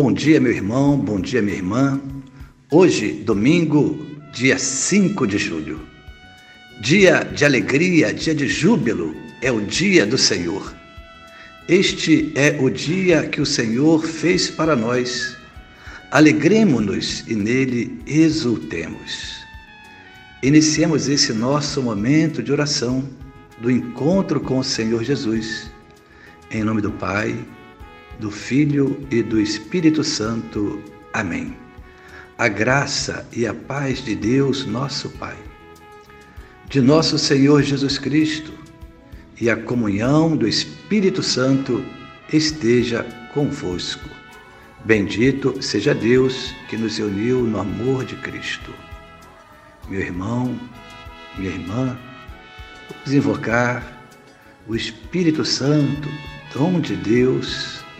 Bom dia, meu irmão, bom dia, minha irmã. Hoje, domingo, dia 5 de julho. Dia de alegria, dia de júbilo, é o dia do Senhor. Este é o dia que o Senhor fez para nós. Alegremos-nos e nele exultemos. Iniciemos esse nosso momento de oração, do encontro com o Senhor Jesus. Em nome do Pai, do Filho e do Espírito Santo. Amém. A graça e a paz de Deus, nosso Pai, de nosso Senhor Jesus Cristo e a comunhão do Espírito Santo esteja convosco. Bendito seja Deus que nos uniu no amor de Cristo. Meu irmão, minha irmã, vamos invocar o Espírito Santo, dom de Deus,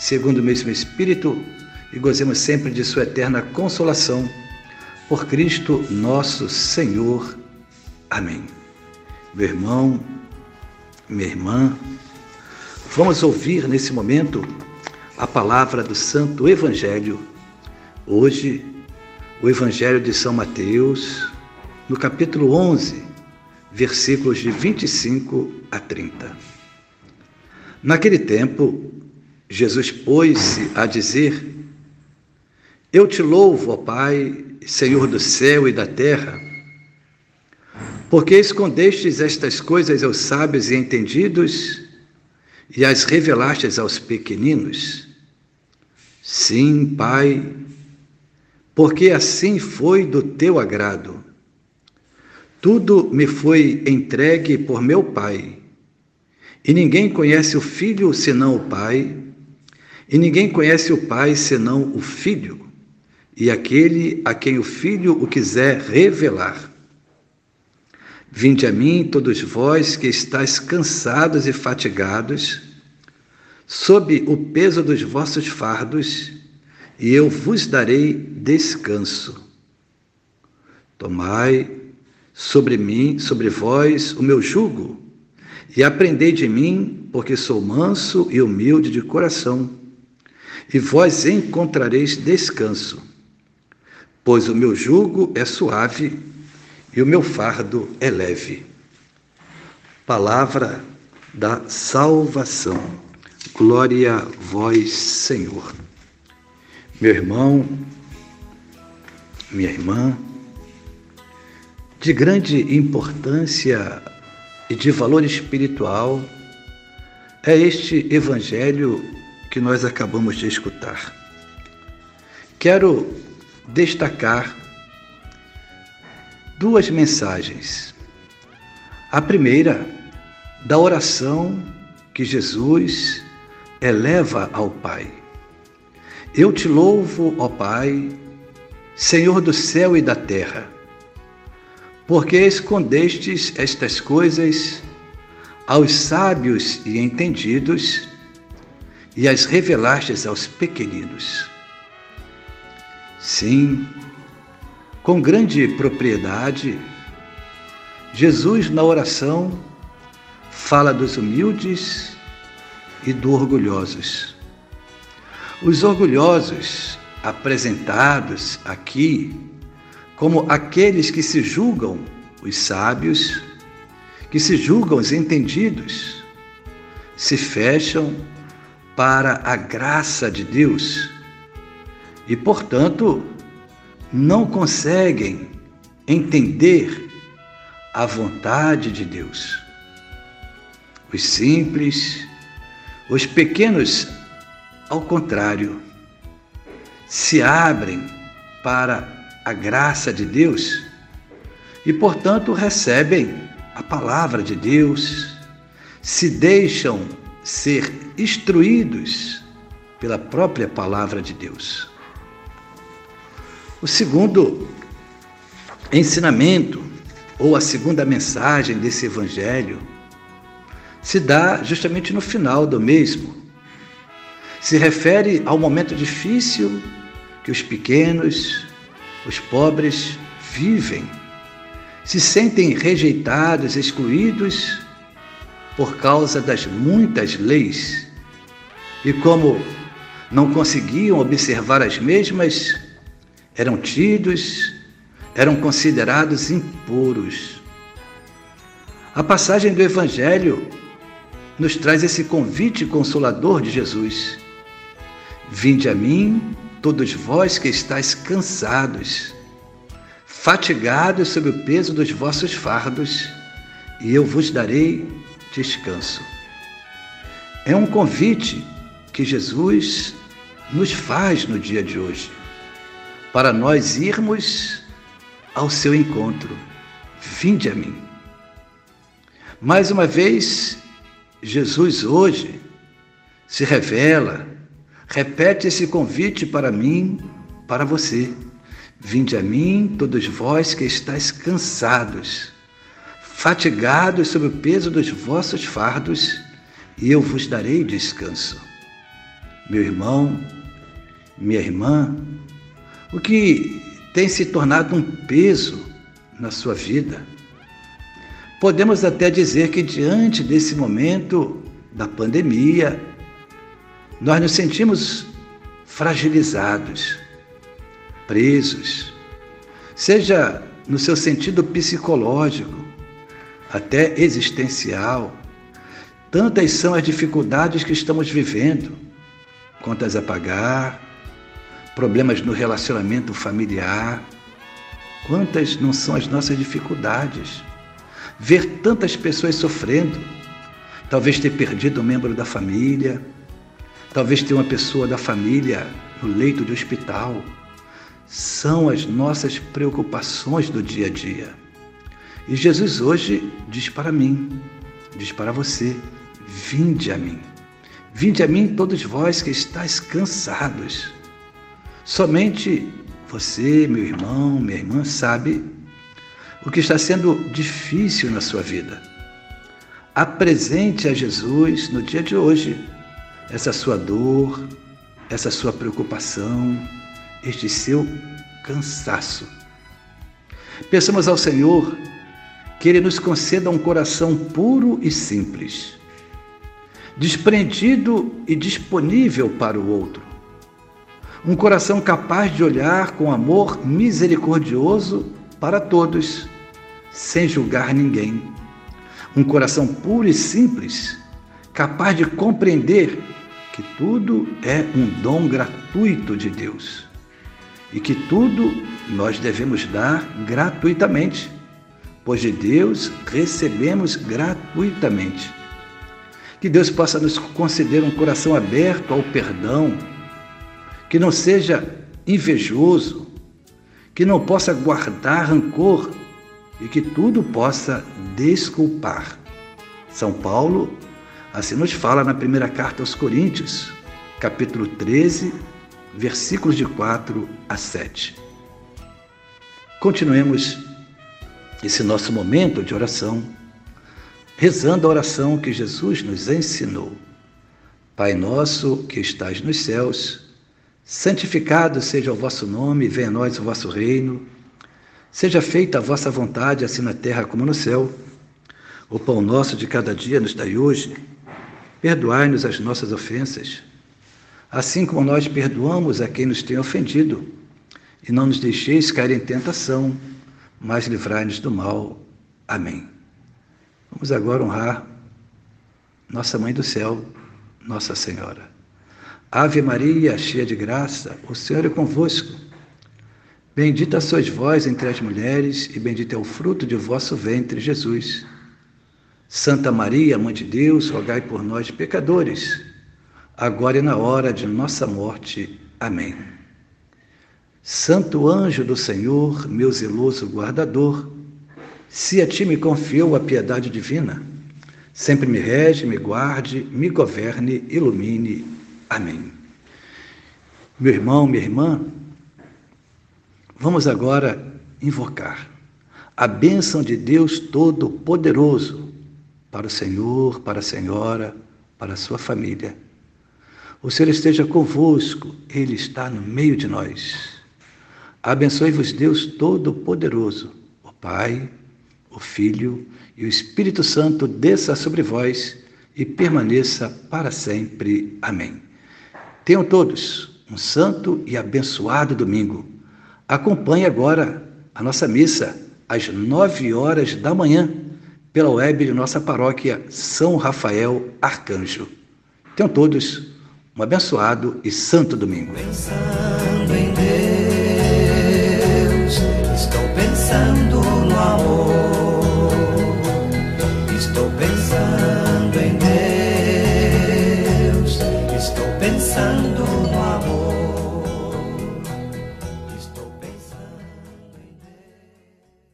segundo o mesmo Espírito, e gozemos sempre de Sua eterna consolação. Por Cristo nosso Senhor. Amém. Meu irmão, minha irmã, vamos ouvir nesse momento a palavra do Santo Evangelho. Hoje, o Evangelho de São Mateus, no capítulo 11, versículos de 25 a 30. Naquele tempo, Jesus pôs-se a dizer: Eu te louvo, ó Pai, Senhor do céu e da terra, porque escondestes estas coisas aos sábios e entendidos e as revelastes aos pequeninos. Sim, Pai, porque assim foi do teu agrado. Tudo me foi entregue por meu Pai, e ninguém conhece o Filho senão o Pai e ninguém conhece o Pai senão o Filho, e aquele a quem o Filho o quiser revelar. Vinde a mim, todos vós que estáis cansados e fatigados, sob o peso dos vossos fardos, e eu vos darei descanso. Tomai sobre mim, sobre vós, o meu jugo, e aprendei de mim, porque sou manso e humilde de coração e vós encontrareis descanso, pois o meu jugo é suave e o meu fardo é leve. Palavra da salvação. Glória a vós, Senhor. Meu irmão, minha irmã, de grande importância e de valor espiritual é este evangelho que nós acabamos de escutar. Quero destacar duas mensagens. A primeira, da oração que Jesus eleva ao Pai. Eu te louvo, ó Pai, Senhor do céu e da terra, porque escondestes estas coisas aos sábios e entendidos e as revelastes aos pequeninos. Sim, com grande propriedade, Jesus na oração fala dos humildes e dos orgulhosos. Os orgulhosos apresentados aqui como aqueles que se julgam os sábios, que se julgam os entendidos, se fecham para a graça de Deus, e, portanto, não conseguem entender a vontade de Deus. Os simples, os pequenos, ao contrário, se abrem para a graça de Deus e, portanto, recebem a palavra de Deus, se deixam ser instruídos pela própria palavra de Deus. O segundo ensinamento, ou a segunda mensagem desse evangelho, se dá justamente no final do mesmo. Se refere ao momento difícil que os pequenos, os pobres vivem. Se sentem rejeitados, excluídos por causa das muitas leis. E como não conseguiam observar as mesmas, eram tidos, eram considerados impuros. A passagem do Evangelho nos traz esse convite consolador de Jesus. Vinde a mim, todos vós que estáis cansados, fatigados sob o peso dos vossos fardos, e eu vos darei descanso. É um convite que Jesus nos faz no dia de hoje, para nós irmos ao seu encontro. Vinde a mim. Mais uma vez, Jesus hoje se revela Repete esse convite para mim, para você. Vinde a mim, todos vós que estáis cansados, fatigados sob o peso dos vossos fardos, e eu vos darei descanso. Meu irmão, minha irmã, o que tem se tornado um peso na sua vida? Podemos até dizer que, diante desse momento da pandemia, nós nos sentimos fragilizados, presos, seja no seu sentido psicológico, até existencial. Tantas são as dificuldades que estamos vivendo, contas a pagar, problemas no relacionamento familiar. Quantas não são as nossas dificuldades? Ver tantas pessoas sofrendo, talvez ter perdido um membro da família, Talvez tenha uma pessoa da família no leito de hospital. São as nossas preocupações do dia a dia. E Jesus hoje diz para mim, diz para você: vinde a mim. Vinde a mim, todos vós que estáis cansados. Somente você, meu irmão, minha irmã, sabe o que está sendo difícil na sua vida. Apresente a Jesus no dia de hoje essa sua dor, essa sua preocupação, este seu cansaço. Peçamos ao Senhor que Ele nos conceda um coração puro e simples, desprendido e disponível para o outro. Um coração capaz de olhar com amor misericordioso para todos, sem julgar ninguém. Um coração puro e simples, capaz de compreender que tudo é um dom gratuito de Deus e que tudo nós devemos dar gratuitamente, pois de Deus recebemos gratuitamente. Que Deus possa nos conceder um coração aberto ao perdão, que não seja invejoso, que não possa guardar rancor e que tudo possa desculpar. São Paulo Assim nos fala na primeira carta aos Coríntios, capítulo 13, versículos de 4 a 7. Continuemos esse nosso momento de oração, rezando a oração que Jesus nos ensinou. Pai nosso que estás nos céus, santificado seja o vosso nome, venha a nós o vosso reino. Seja feita a vossa vontade, assim na terra como no céu. O pão nosso de cada dia nos dai hoje Perdoai-nos as nossas ofensas, assim como nós perdoamos a quem nos tem ofendido, e não nos deixeis cair em tentação, mas livrai-nos do mal. Amém. Vamos agora honrar nossa Mãe do Céu, Nossa Senhora. Ave Maria, cheia de graça, o Senhor é convosco. Bendita sois vós entre as mulheres, e bendito é o fruto de vosso ventre, Jesus. Santa Maria, Mãe de Deus, rogai por nós, pecadores, agora e na hora de nossa morte. Amém. Santo anjo do Senhor, meu zeloso guardador, se a ti me confiou a piedade divina, sempre me rege, me guarde, me governe, ilumine Amém. Meu irmão, minha irmã, vamos agora invocar a bênção de Deus Todo-Poderoso para o Senhor, para a Senhora, para a sua família. O Senhor esteja convosco, Ele está no meio de nós. Abençoe-vos, Deus Todo-Poderoso, o Pai, o Filho e o Espírito Santo desça sobre vós e permaneça para sempre. Amém. Tenham todos um santo e abençoado domingo. Acompanhe agora a nossa missa às nove horas da manhã pela web de nossa paróquia São Rafael Arcanjo. Tenham todos um abençoado e santo domingo. Estou